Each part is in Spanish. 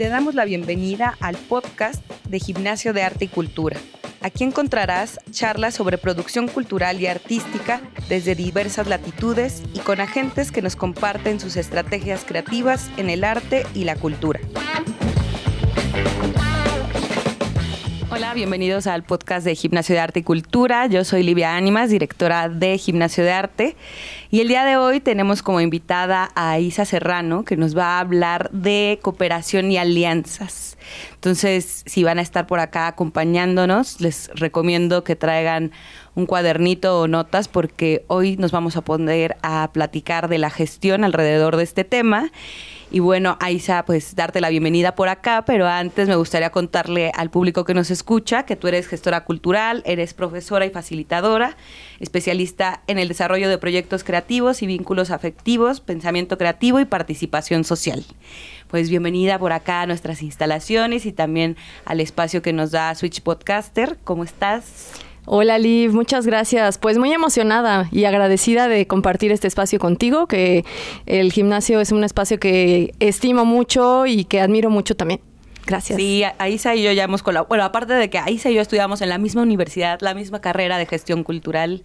te damos la bienvenida al podcast de Gimnasio de Arte y Cultura. Aquí encontrarás charlas sobre producción cultural y artística desde diversas latitudes y con agentes que nos comparten sus estrategias creativas en el arte y la cultura. Hola, bienvenidos al podcast de Gimnasio de Arte y Cultura. Yo soy Livia Ánimas, directora de Gimnasio de Arte. Y el día de hoy tenemos como invitada a Isa Serrano, que nos va a hablar de cooperación y alianzas. Entonces, si van a estar por acá acompañándonos, les recomiendo que traigan un cuadernito o notas porque hoy nos vamos a poner a platicar de la gestión alrededor de este tema y bueno, Aisa, pues darte la bienvenida por acá, pero antes me gustaría contarle al público que nos escucha que tú eres gestora cultural, eres profesora y facilitadora, especialista en el desarrollo de proyectos creativos y vínculos afectivos, pensamiento creativo y participación social. Pues bienvenida por acá a nuestras instalaciones y también al espacio que nos da Switch Podcaster. ¿Cómo estás? Hola Liv, muchas gracias. Pues muy emocionada y agradecida de compartir este espacio contigo, que el gimnasio es un espacio que estimo mucho y que admiro mucho también. Gracias. Sí, Aisa y yo ya hemos colaborado. Bueno, aparte de que Aisa y yo estudiamos en la misma universidad, la misma carrera de gestión cultural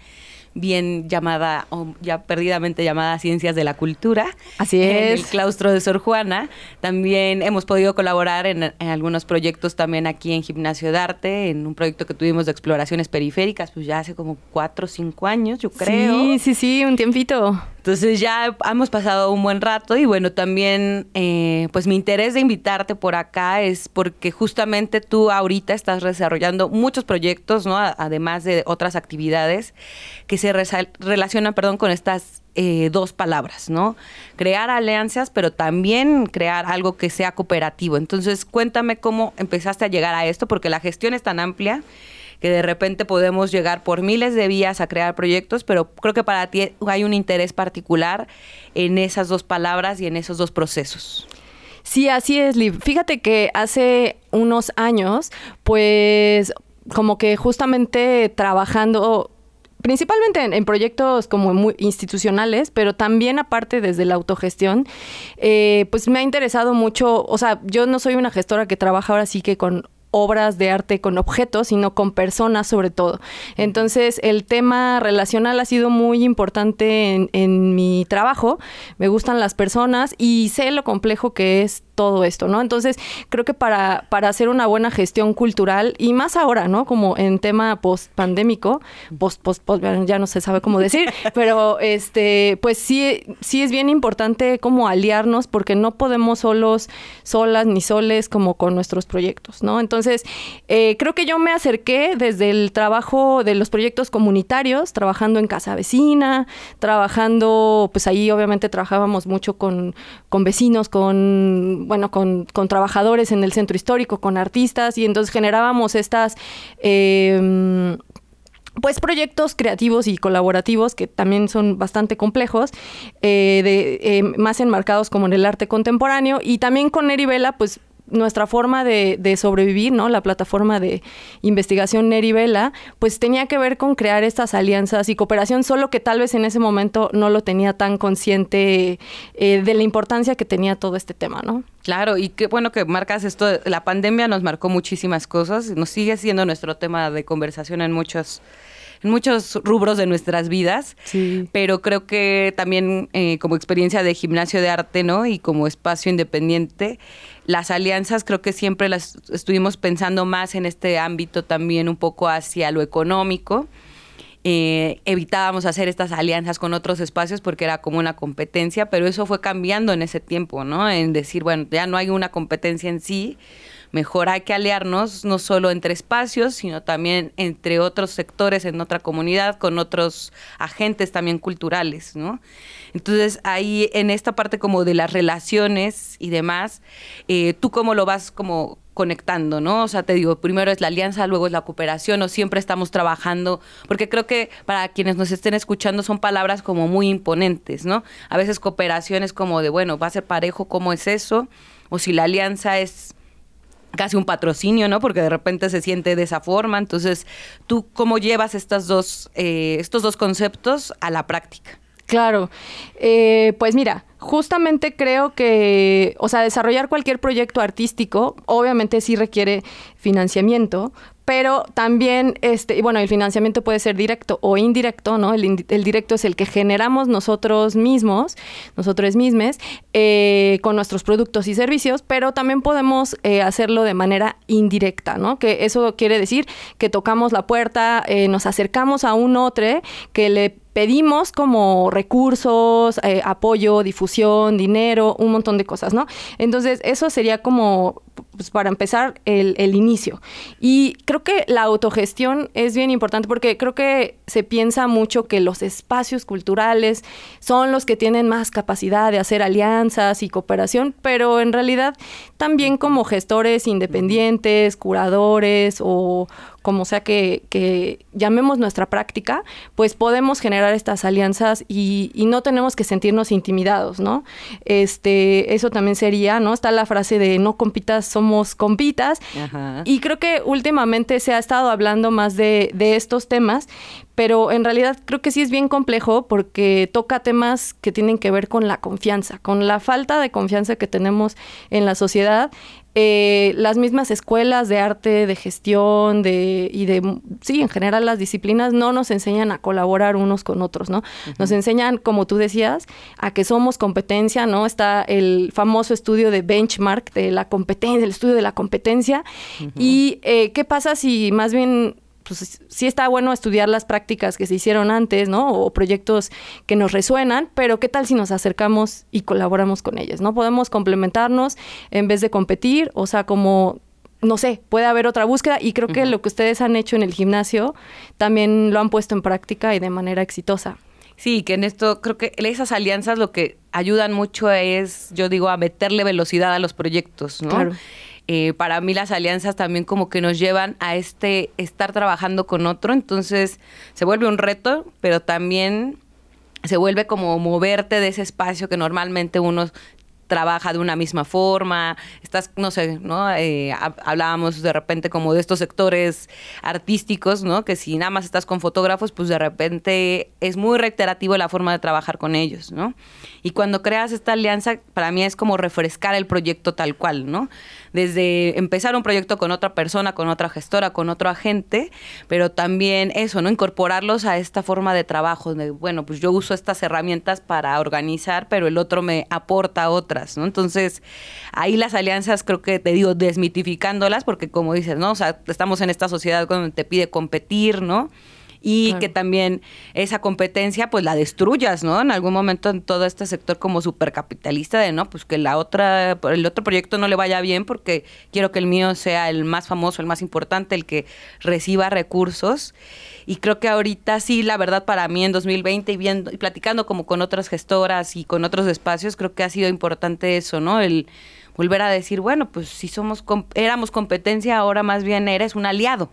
bien llamada, o ya perdidamente llamada Ciencias de la Cultura. Así es. En el claustro de Sor Juana. También hemos podido colaborar en, algunos proyectos también aquí en Gimnasio de Arte, en un proyecto que tuvimos de exploraciones periféricas, pues ya hace como cuatro o cinco años, yo creo. Sí, sí, sí, un tiempito. Entonces ya hemos pasado un buen rato y bueno, también eh, pues mi interés de invitarte por acá es porque justamente tú ahorita estás desarrollando muchos proyectos, ¿no? Además de otras actividades que se relacionan, perdón, con estas eh, dos palabras, ¿no? Crear alianzas, pero también crear algo que sea cooperativo. Entonces, cuéntame cómo empezaste a llegar a esto, porque la gestión es tan amplia que de repente podemos llegar por miles de vías a crear proyectos, pero creo que para ti hay un interés particular en esas dos palabras y en esos dos procesos. Sí, así es, Liv. Fíjate que hace unos años, pues como que justamente trabajando principalmente en, proyectos como muy institucionales, pero también aparte desde la autogestión, eh, pues me ha interesado mucho, o sea, yo no soy una gestora que trabaja ahora sí que con obras de arte con objetos, sino con personas sobre todo. Entonces, el tema relacional ha sido muy importante en, mi trabajo. Me gustan las personas y sé lo complejo que es todo esto, ¿no? Entonces, creo que para, para hacer una buena gestión cultural, y más ahora, ¿no? Como en tema post-pandémico, post, post, post, ya no se sabe cómo decir, pero este, pues sí, sí es bien importante como aliarnos porque no podemos solos, solas ni soles como con nuestros proyectos, ¿no? Entonces, eh, creo que yo me acerqué desde el trabajo de los proyectos comunitarios, trabajando en casa vecina, trabajando, pues ahí obviamente trabajábamos mucho con, con vecinos, con bueno, con, trabajadores en el centro histórico, con artistas, y entonces generábamos estas... Em, pues proyectos creativos y colaborativos que también son bastante complejos, eh, de, eh, más enmarcados como en el arte contemporáneo. Y también con Neribela pues nuestra forma de, sobrevivir, ¿no? La plataforma de investigación Nerivela, pues tenía que ver con crear estas alianzas y cooperación, solo que tal vez en ese momento no lo tenía tan consciente eh, de la importancia que tenía todo este tema, ¿no? Claro, y qué bueno que marcas esto. La pandemia nos marcó muchísimas cosas, nos sigue siendo nuestro tema de conversación en muchos en muchos rubros de nuestras vidas, sí. pero creo que también eh, como experiencia de gimnasio de arte, ¿no? Y como espacio independiente, las alianzas creo que siempre las estuvimos pensando más en este ámbito también un poco hacia lo económico. Eh, evitábamos hacer estas alianzas con otros espacios porque era como una competencia, pero eso fue cambiando en ese tiempo, ¿no? En decir, bueno, ya no hay una competencia en sí, mejor hay que aliarnos no solo entre espacios, sino también entre otros sectores en otra comunidad, con otros agentes también culturales, ¿no? Entonces ahí en esta parte como de las relaciones y demás, eh, tú cómo lo vas como conectando, ¿no? O sea, te digo, primero es la alianza, luego es la cooperación, o siempre estamos trabajando, porque creo que para quienes nos estén escuchando son palabras como muy imponentes, ¿no? A veces cooperación es como de, bueno, va a ser parejo, ¿cómo es eso? O si la alianza es casi un patrocinio, ¿no? Porque de repente se siente de esa forma. Entonces, ¿tú cómo llevas estas dos, eh, estos dos conceptos a la práctica? Claro, eh, pues mira, justamente creo que, o sea, desarrollar cualquier proyecto artístico obviamente sí requiere financiamiento, pero también, este, bueno, el financiamiento puede ser directo o indirecto, ¿no? El, directo es el que generamos nosotros mismos, nosotros mismos, eh, con nuestros productos y servicios, pero también podemos eh, hacerlo de manera indirecta, ¿no? Que eso quiere decir que tocamos la puerta, eh, nos acercamos a un otro que le pedimos como recursos, eh, apoyo, difusión, dinero, un montón de cosas, ¿no? Entonces, eso sería como, pues, para empezar, el, el, inicio. Y creo que la autogestión es bien importante porque creo que se piensa mucho que los espacios culturales son los que tienen más capacidad de hacer alianzas y cooperación, pero en realidad también como gestores independientes, curadores o como sea que, llamemos nuestra práctica, pues podemos generar estas alianzas y, no tenemos que sentirnos intimidados, ¿no? Este, eso también sería, ¿no? Está la frase de no compitas, somos compitas. Y creo que últimamente se ha estado hablando más de, de estos temas, pero en realidad creo que sí es bien complejo porque toca temas que tienen que ver con la confianza, con la falta de confianza que tenemos en la sociedad. Eh, las mismas escuelas de arte, de gestión, de, y de, sí, en general las disciplinas no nos enseñan a colaborar unos con otros, ¿no? Nos enseñan, como tú decías, a que somos competencia, ¿no? Está el famoso estudio de benchmark de la competencia, el estudio de la competencia. Y eh, qué pasa si más bien pues sí está bueno estudiar las prácticas que se hicieron antes, ¿no? O proyectos que nos resuenan, pero ¿qué tal si nos acercamos y colaboramos con ellas, ¿no? Podemos complementarnos en vez de competir, o sea, como no sé, puede haber otra búsqueda y creo que lo que ustedes han hecho en el gimnasio también lo han puesto en práctica y de manera exitosa. Sí, que en esto creo que esas alianzas lo que ayudan mucho es, yo digo, a meterle velocidad a los proyectos, ¿no? Claro. Eh, para mí las alianzas también como que nos llevan a este estar trabajando con otro, entonces se vuelve un reto, pero también se vuelve como moverte de ese espacio que normalmente uno trabaja de una misma forma, estás, no sé, ¿no? Eh, hablábamos de repente como de estos sectores artísticos, ¿no? Que si nada más estás con fotógrafos, pues de repente es muy reiterativo la forma de trabajar con ellos, ¿no? Y cuando creas esta alianza, para mí es como refrescar el proyecto tal cual, ¿no? Desde empezar un proyecto con otra persona, con otra gestora, con otro agente, pero también eso, ¿no? Incorporarlos a esta forma de trabajo, de, bueno, pues yo uso estas herramientas para organizar, pero el otro me aporta otra ¿no? Entonces, ahí las alianzas creo que te digo, desmitificándolas, porque como dices, ¿no? O sea, estamos en esta sociedad donde te pide competir, ¿no? Y que también esa competencia pues la destruyas, ¿no? En algún momento en todo este sector como supercapitalista de, ¿no? Pues que la otra, el otro proyecto no le vaya bien porque quiero que el mío sea el más famoso, el más importante, el que reciba recursos. Y creo que ahorita sí, la verdad para mí en 2020 y viendo y platicando como con otras gestoras y con otros espacios, creo que ha sido importante eso, ¿no? El volver a decir, bueno, pues si somos éramos competencia, ahora más bien eres un aliado.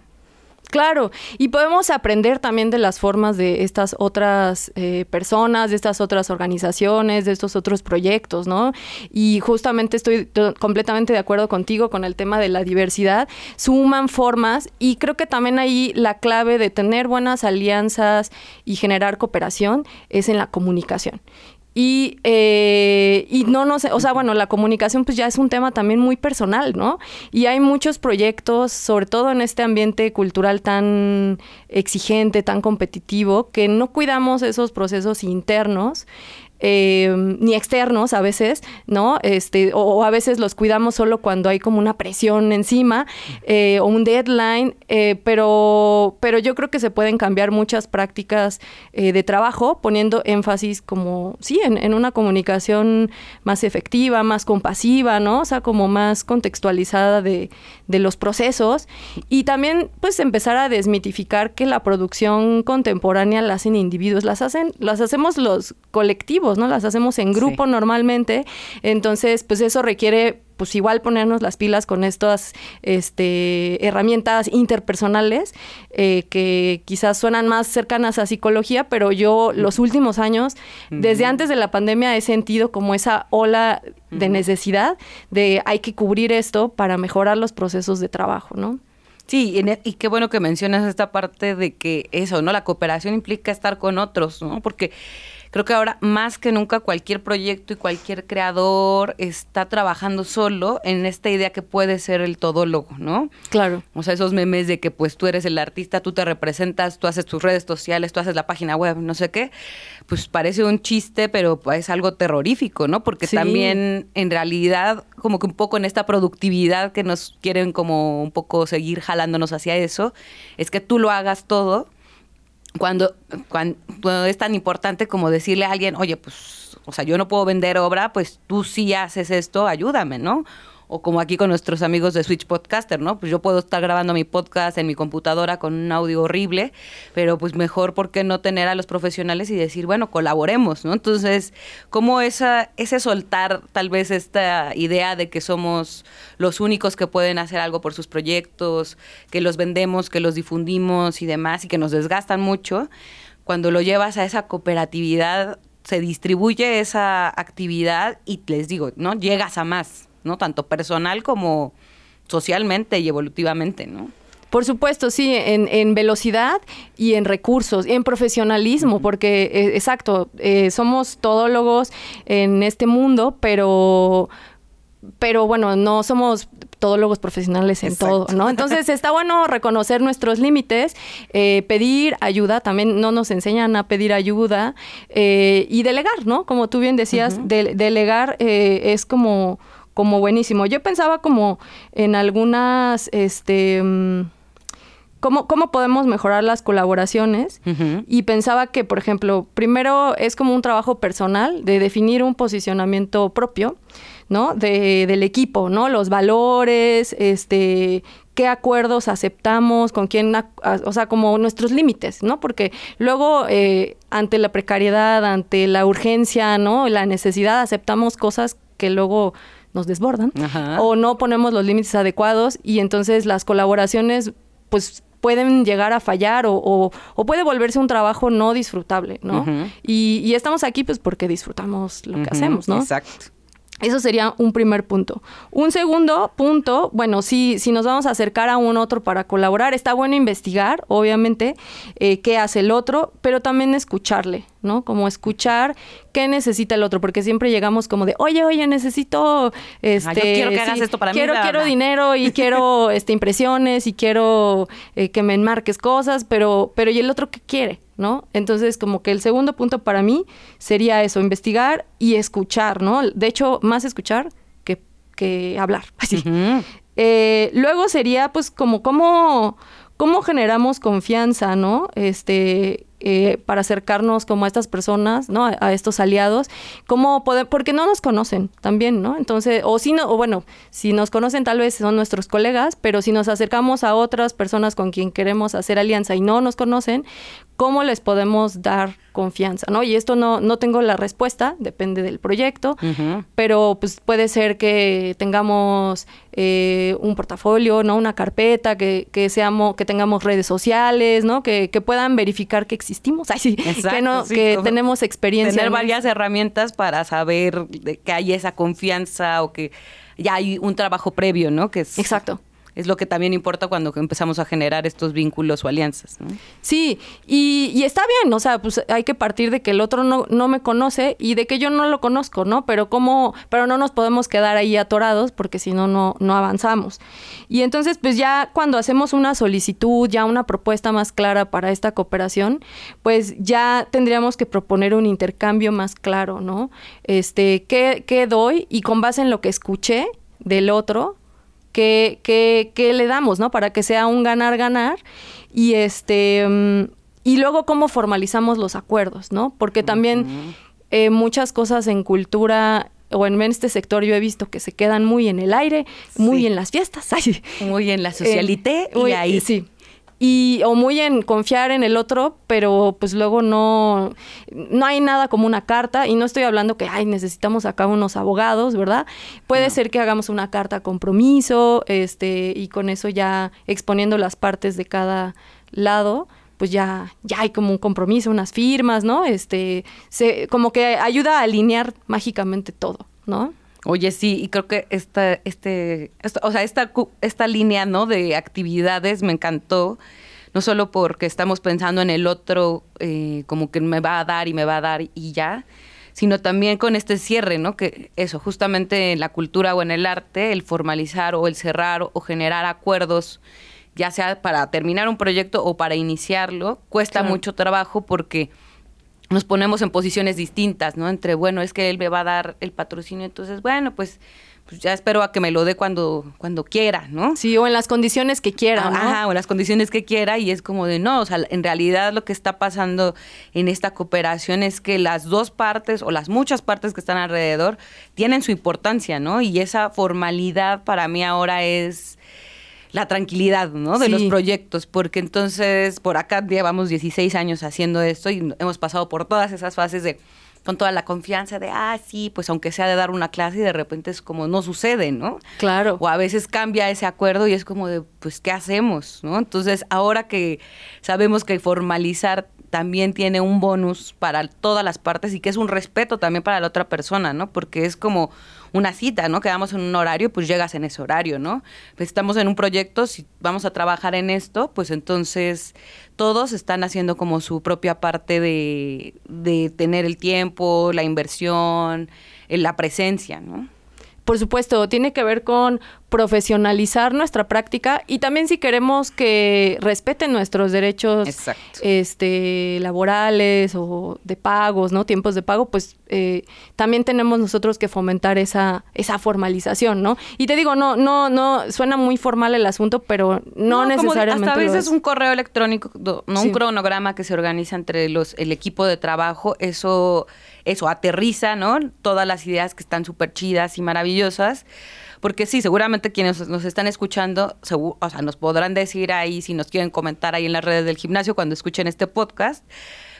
Claro, y podemos aprender también de las formas de estas otras eh, personas, de estas otras organizaciones, de estos otros proyectos, ¿no? Y justamente estoy completamente de acuerdo contigo con el tema de la diversidad. Suman formas y creo que también ahí la clave de tener buenas alianzas y generar cooperación es en la comunicación. Y, eh, y no no o sea, bueno, la comunicación pues ya es un tema también muy personal, ¿no? Y hay muchos proyectos, sobre todo en este ambiente cultural tan exigente, tan competitivo, que no cuidamos esos procesos internos eh, ni externos a veces, ¿no? Este, o, a veces los cuidamos solo cuando hay como una presión encima eh, o un deadline, eh, pero, pero yo creo que se pueden cambiar muchas prácticas de trabajo poniendo énfasis como, sí, en, una comunicación más efectiva, más compasiva, ¿no? O sea, como más contextualizada de, de los procesos y también pues empezar a desmitificar que la producción contemporánea la hacen individuos, las hacen, las hacemos los colectivos, ¿no? Las hacemos en grupo normalmente, entonces pues eso requiere pues igual ponernos las pilas con estas este, herramientas interpersonales eh, que quizás suenan más cercanas a psicología, pero yo los últimos años, desde antes de la pandemia, he sentido como esa ola de necesidad de hay que cubrir esto para mejorar los procesos de trabajo, ¿no? Sí, y, e, y qué bueno que mencionas esta parte de que eso, ¿no? La cooperación implica estar con otros, ¿no? Porque creo que ahora más que nunca cualquier proyecto y cualquier creador está trabajando solo en esta idea que puede ser el todólogo, ¿no? Claro. O sea, esos memes de que pues tú eres el artista, tú te representas, tú haces tus redes sociales, tú haces la página web, no sé qué, pues parece un chiste, pero es algo terrorífico, ¿no? Porque también en realidad como que un poco en esta productividad que nos quieren como un poco seguir jalándonos hacia eso, es que tú lo hagas todo cuando, cuando, es tan importante como decirle a alguien, oye, pues, o sea, yo no puedo vender obra, pues tú sí haces esto, ayúdame, ¿no? O como aquí con nuestros amigos de Switch Podcaster, ¿no? Pues yo puedo estar grabando mi podcast en mi computadora con un audio horrible, pero pues mejor, ¿por qué no tener a los profesionales y decir, bueno, colaboremos, ¿no? Entonces, como esa, ese soltar tal vez esta idea de que somos los únicos que pueden hacer algo por sus proyectos, que los vendemos, que los difundimos y demás, y que nos desgastan mucho, cuando lo llevas a esa cooperatividad, se distribuye esa actividad y les digo, ¿no? Llegas a más. ¿No? Tanto personal como socialmente y evolutivamente, ¿no? Por supuesto, sí, en, velocidad y en recursos, y en profesionalismo, porque, eh, exacto, eh, somos todólogos en este mundo, pero, pero bueno, no somos todólogos profesionales en todo, ¿no? Entonces está bueno reconocer nuestros límites, eh, pedir ayuda, también no nos enseñan a pedir ayuda y delegar, ¿no? Como tú bien decías, delegar es como como buenísimo. Yo pensaba como en algunas, este... Mm, ¿Cómo, ¿Cómo, podemos mejorar las colaboraciones? Y pensaba que, por ejemplo, primero es como un trabajo personal de definir un posicionamiento propio, ¿no? De, del equipo, ¿no? Los valores, este, qué acuerdos aceptamos, con quién, o sea, como nuestros límites, ¿no? Porque luego, eh, ante la precariedad, ante la urgencia, ¿no? La necesidad, aceptamos cosas que luego nos desbordan o no ponemos los límites adecuados y entonces las colaboraciones pues pueden llegar a fallar o, puede volverse un trabajo no disfrutable, ¿no? y, estamos aquí pues porque disfrutamos lo que hacemos, ¿no? Exacto. Eso sería un primer punto. Un segundo punto, bueno, si, si nos vamos a acercar a un otro para colaborar, está bueno investigar, obviamente, eh, qué hace el otro, pero también escucharle, ¿no? Como escuchar qué necesita el otro, porque siempre llegamos como de, oye, oye, necesito, este, quiero que hagas esto para quiero, mí. Quiero dinero y quiero, este, impresiones y quiero eh, que me enmarques cosas, pero, pero ¿y el otro qué quiere? ¿No? Entonces, como que el segundo punto para mí sería eso, investigar y escuchar, ¿no? De hecho, más escuchar que, que hablar, así. Eh, luego sería, pues, como cómo, cómo generamos confianza, ¿no? Este, eh, para acercarnos como a estas personas, ¿no? A, estos aliados, cómo poder, porque no nos conocen también, ¿no? Entonces, o si no, o bueno, si nos conocen tal vez son nuestros colegas, pero si nos acercamos a otras personas con quien queremos hacer alianza y no nos conocen, ¿cómo les podemos dar confianza, ¿no? Y esto no, no tengo la respuesta, depende del proyecto, pero pues puede ser que tengamos eh, un portafolio, ¿no? Una carpeta, que, que, seamos, que tengamos redes sociales, ¿no? Que, que puedan verificar que existimos, sí, que, no, que tenemos experiencia. Tener varias herramientas para saber que hay esa confianza o que ya hay un trabajo previo, ¿no? Que es, Exacto es lo que también importa cuando empezamos a generar estos vínculos o alianzas. Sí, y, está bien, o sea, pues hay que partir de que el otro no, no me conoce y de que yo no lo conozco, ¿no? Pero cómo, pero no nos podemos quedar ahí atorados porque si no, no avanzamos. Y entonces, pues ya cuando hacemos una solicitud, ya una propuesta más clara para esta cooperación, pues ya tendríamos que proponer un intercambio más claro, ¿no? Este, ¿qué, qué doy? Y con base en lo que escuché del otro, que, le damos, ¿no? Para que sea un ganar-ganar. Y este. Mm, y luego cómo formalizamos los acuerdos, ¿no? Porque también eh, muchas cosas en cultura o en este sector yo he visto que se quedan muy en el aire, muy en las fiestas, muy en la socialité y ahí. Sí, y o muy en confiar en el otro, pero pues luego no no hay nada como una carta y no estoy hablando que ay, necesitamos acá unos abogados, ¿verdad? Puede ser que hagamos una carta compromiso, este y con eso ya exponiendo las partes de cada lado pues ya, ya hay como un compromiso, unas firmas, ¿no? Este, se, como que ayuda a alinear mágicamente todo, ¿no? Oye, sí, y creo que esta, este, o sea, esta, esta línea, ¿no? De actividades me encantó. no solo porque estamos pensando en el otro eh, como que me va a dar y me va a dar y ya, sino también con este cierre, ¿no? Que eso, justamente en la cultura o en el arte, el formalizar o el cerrar o generar acuerdos, ya sea para terminar un proyecto o para iniciarlo, cuesta mucho trabajo porque nos ponemos en posiciones distintas, ¿no? Entre, bueno, es que él me va a dar el patrocinio, entonces, bueno, pues pues ya espero a que me lo dé cuando, cuando quiera, ¿no? Sí, o en las condiciones que quiera, ¿no? Ajá, o en las condiciones que quiera y es como de no, o sea, en realidad lo que está pasando en esta cooperación es que las dos partes o las muchas partes que están alrededor tienen su importancia, ¿no? Y esa formalidad para mí ahora es la tranquilidad, ¿no? De los proyectos, porque entonces por acá llevamos 16 años haciendo esto y hemos pasado por todas esas fases de con toda la confianza de, ah, sí, pues aunque sea de dar una clase y de repente es como no sucede, ¿no? Claro. O a veces cambia ese acuerdo y es como de, pues, ¿qué hacemos? ¿no? Entonces, ahora que sabemos que formalizar también tiene un bonus para todas las partes y que es un respeto también para la otra persona, ¿no? Porque es como una cita, ¿no? Quedamos en un horario, pues llegas en ese horario, ¿no? Pues estamos en un proyecto, si vamos a trabajar en esto, pues entonces todos están haciendo como su propia parte de, de tener el tiempo, la inversión, eh, la presencia, ¿no? Por supuesto, tiene que ver con profesionalizar nuestra práctica y también si queremos que respeten nuestros derechos este laborales o de pagos, ¿no? Tiempos de pago, pues eh, también tenemos nosotros que fomentar esa esa formalización, ¿no? Y te digo, no no no suena muy formal el asunto, pero no, necesariamente hasta a veces un correo electrónico, no un cronograma que se organiza entre los el equipo de trabajo, eso eso aterriza, ¿no? Todas las ideas que están súper chidas y maravillosas porque sí, seguramente quienes nos están escuchando, o sea, nos podrán decir ahí, si nos quieren comentar ahí en las redes del gimnasio cuando escuchen este podcast,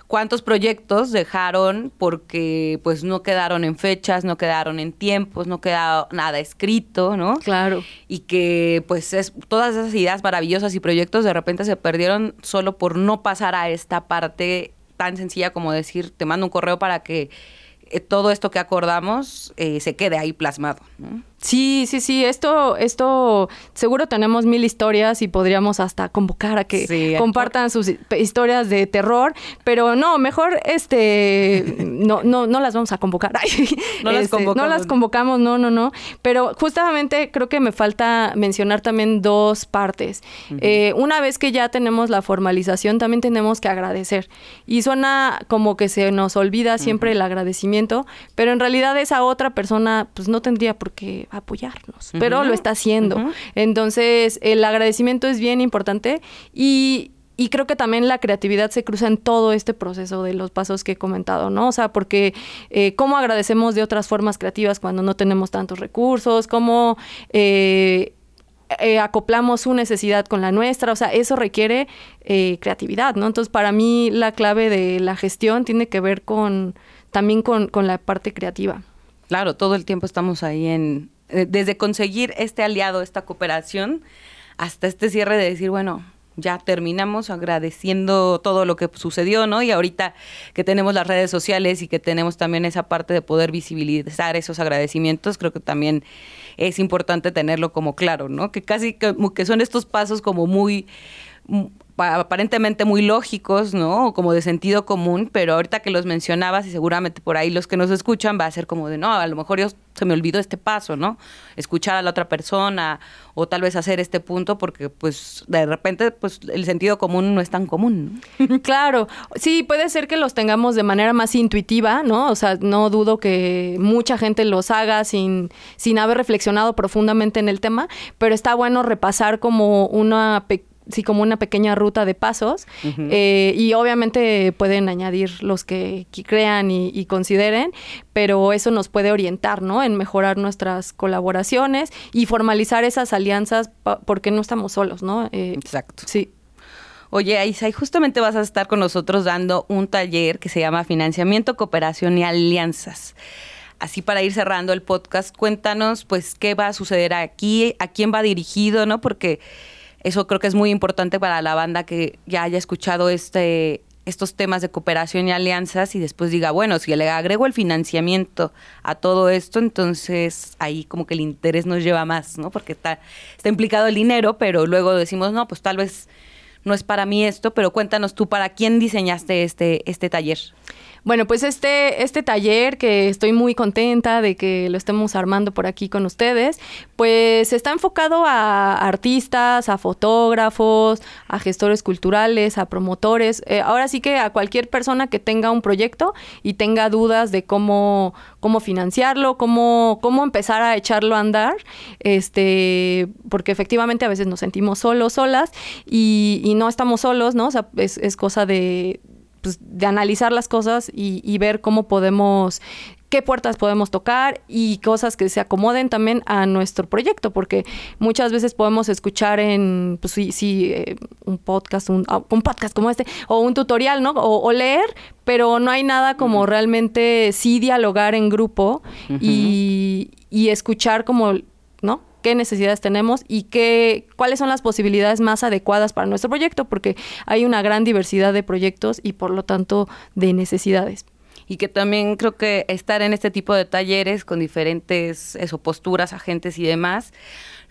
cuántos proyectos dejaron porque pues no quedaron en fechas, no quedaron en tiempos, no quedó nada escrito, ¿no? Claro. Y que pues es, todas esas ideas maravillosas y proyectos de repente se perdieron solo por no pasar a esta parte tan sencilla como decir, te mando un correo para que eh, todo esto que acordamos eh, se quede ahí plasmado. Sí, sí, sí, esto, esto, seguro tenemos mil historias y podríamos hasta convocar a que compartan sus historias de terror, pero no, mejor este, no, no, no las vamos a convocar. no, las este, no las convocamos, no, no, no. Pero justamente creo que me falta mencionar también dos partes. Eh, una vez que ya tenemos la formalización, también tenemos que agradecer. Y suena como que se nos olvida siempre el agradecimiento, pero en realidad esa otra persona pues no tendría por qué apoyarnos, pero lo está haciendo. Entonces, el agradecimiento es bien importante y, creo que también la creatividad se cruza en todo este proceso de los pasos que he comentado, ¿no? O sea, porque eh, cómo agradecemos de otras formas creativas cuando no tenemos tantos recursos, cómo... Eh, eh, acoplamos su necesidad con la nuestra, o sea, eso requiere creatividad, ¿no? Entonces, para mí la clave de la gestión tiene que ver con también con la parte creativa. Claro, todo el tiempo estamos ahí en, eh, desde conseguir este aliado, esta cooperación, hasta este cierre de decir, bueno, ya terminamos agradeciendo todo lo que sucedió, ¿no? Y ahorita que tenemos las redes sociales y que tenemos también esa parte de poder visibilizar esos agradecimientos, creo que también es importante tenerlo como claro, ¿no? Que casi que, que son estos pasos como muy aparentemente muy lógicos, ¿no? Como de sentido común, pero ahorita que los mencionabas y seguramente por ahí los que nos escuchan va a ser como de, no, a lo mejor yo se me olvidó este paso, ¿no? Escuchar a la otra persona o tal vez hacer este punto porque pues de repente pues el sentido común no es tan común. Claro, sí, puede ser que los tengamos de manera más intuitiva, ¿no? O sea, no dudo que mucha gente los haga sin, sin haber reflexionado profundamente en el tema, pero está bueno repasar como una pequeña sí como una pequeña ruta de pasos eh, y obviamente pueden añadir los que, crean y, consideren, pero eso nos puede orientar, ¿no? En mejorar nuestras colaboraciones y formalizar esas alianzas porque no estamos solos, ¿no? Eh, Exacto. Sí. Oye, Aisa, y justamente vas a estar con nosotros dando un taller que se llama Financiamiento, Cooperación y Alianzas así para ir cerrando el podcast, cuéntanos pues qué va a suceder aquí, a quién va dirigido, ¿no? Porque eso creo que es muy importante para la banda que ya haya escuchado este estos temas de cooperación y alianzas y después diga, bueno, si le agrego el financiamiento a todo esto, entonces ahí como que el interés nos lleva más, ¿no? Porque está, está implicado el dinero, pero luego decimos, no, pues tal vez no es para mí esto, pero cuéntanos tú, ¿para quién diseñaste este, este taller? Bueno, pues este, este taller que estoy muy contenta de que lo estemos armando por aquí con ustedes, pues está enfocado a artistas, a fotógrafos, a gestores culturales, a promotores, eh, ahora sí que a cualquier persona que tenga un proyecto y tenga dudas de cómo, cómo financiarlo, cómo, cómo empezar a echarlo a andar, este, porque efectivamente a veces nos sentimos solos, solas, y, y no estamos solos, ¿no? O sea, es, es cosa de, pues, de analizar las cosas y, ver cómo podemos qué puertas podemos tocar y cosas que se acomoden también a nuestro proyecto, porque muchas veces podemos escuchar en, pues sí, sí eh, un podcast, ah, un, podcast como este, o un tutorial, ¿no? O, leer, pero no hay nada como realmente sí dialogar en grupo y, y escuchar como, ¿no? Qué necesidades tenemos y qué, cuáles son las posibilidades más adecuadas para nuestro proyecto, porque hay una gran diversidad de proyectos y por lo tanto de necesidades. Y que también creo que estar en este tipo de talleres con diferentes eso, posturas, agentes y demás,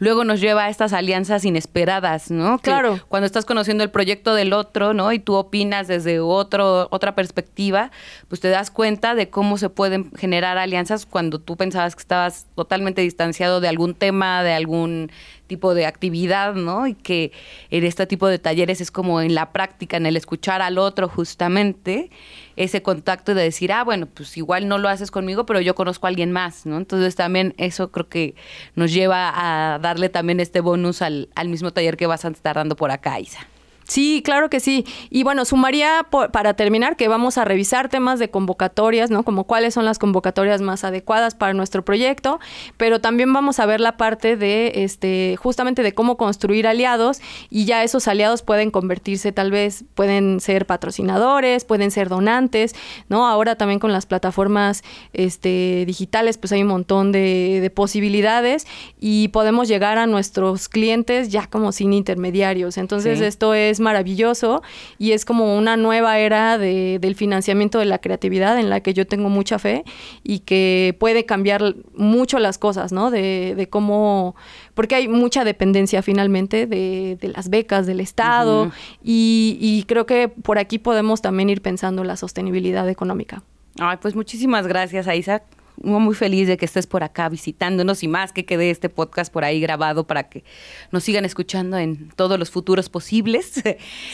luego nos lleva a estas alianzas inesperadas, ¿no? claro. Cuando estás conociendo el proyecto del otro, ¿no? Y tú opinas desde otro, otra perspectiva, pues te das cuenta de cómo se pueden generar alianzas cuando tú pensabas que estabas totalmente distanciado de algún tema, de algún tipo de actividad, ¿no? Y que en este tipo de talleres es como en la práctica, en el escuchar al otro justamente, ese contacto de decir, ah, bueno, pues igual no lo haces conmigo, pero yo conozco a alguien más, ¿no? Entonces también eso creo que nos lleva a darle también este bonus al, al mismo taller que vas a estar dando por acá, Isa. Sí, claro que sí. Y bueno, sumaría para terminar que vamos a revisar temas de convocatorias, ¿no? Como cuáles son las convocatorias más adecuadas para nuestro proyecto, pero también vamos a ver la parte de, este, justamente de cómo construir aliados y ya esos aliados pueden convertirse tal vez, pueden ser patrocinadores, pueden ser donantes, ¿no? Ahora también con las plataformas este, digitales, pues hay un montón de, posibilidades y podemos llegar a nuestros clientes ya como sin intermediarios. Entonces esto es maravilloso y es como una nueva era de, del financiamiento de la creatividad en la que yo tengo mucha fe y que puede cambiar mucho las cosas, ¿no? De, de cómo, porque hay mucha dependencia finalmente de, de las becas del Estado y, y creo que por aquí podemos también ir pensando la sostenibilidad económica. Ay, pues muchísimas gracias, Isaac muy feliz de que estés por acá visitándonos y más que quede este podcast por ahí grabado para que nos sigan escuchando en todos los futuros posibles.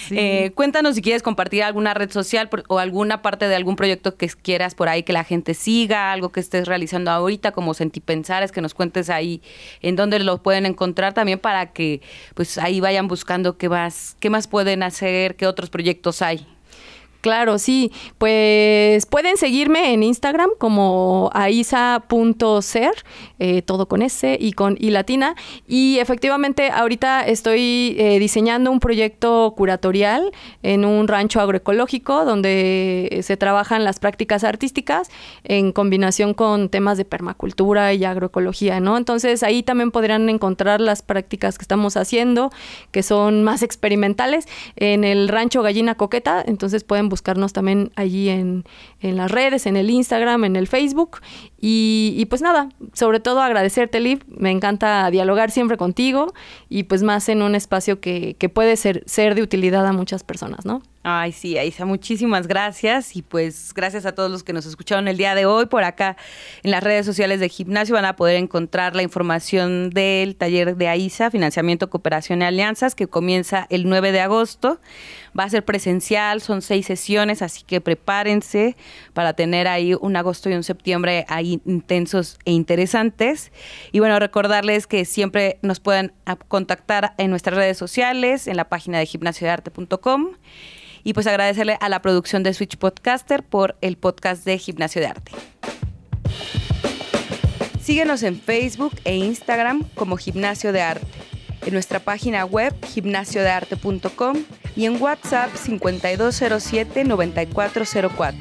Eh, cuéntanos si quieres compartir alguna red social o alguna parte de algún proyecto que quieras por ahí que la gente siga, algo que estés realizando ahorita como Sentipensar, es que nos cuentes ahí en dónde lo pueden encontrar también para que pues ahí vayan buscando qué más, qué más pueden hacer, qué otros proyectos hay. Claro, sí. Pues pueden seguirme en Instagram como aisa.ser, eh, todo con S y con I latina. Y efectivamente, ahorita estoy eh, diseñando un proyecto curatorial en un rancho agroecológico donde se trabajan las prácticas artísticas en combinación con temas de permacultura y agroecología, ¿no? Entonces ahí también podrán encontrar las prácticas que estamos haciendo, que son más experimentales, en el rancho Gallina Coqueta. Entonces pueden buscarnos también allí en, en las redes, en el Instagram, en el Facebook. Y, pues nada, sobre todo agradecerte, Liv. Me encanta dialogar siempre contigo y pues más en un espacio que, que puede ser, ser de utilidad a muchas personas, ¿no? Ay, sí, Aisa, muchísimas gracias. Y pues gracias a todos los que nos escucharon el día de hoy. Por acá en las redes sociales de gimnasio van a poder encontrar la información del taller de AISA, Financiamiento, Cooperación y Alianzas, que comienza el 9 de agosto. Va a ser presencial, son seis sesiones, así que prepárense para tener ahí un agosto y un septiembre intensos e interesantes. Y bueno, recordarles que siempre nos pueden contactar en nuestras redes sociales, en la página de gimnasiodearte.com y pues agradecerle a la producción de Switch Podcaster por el podcast de Gimnasio de Arte. Síguenos en Facebook e Instagram como Gimnasio de Arte, en nuestra página web gimnasiodearte.com y en WhatsApp 5207-9404.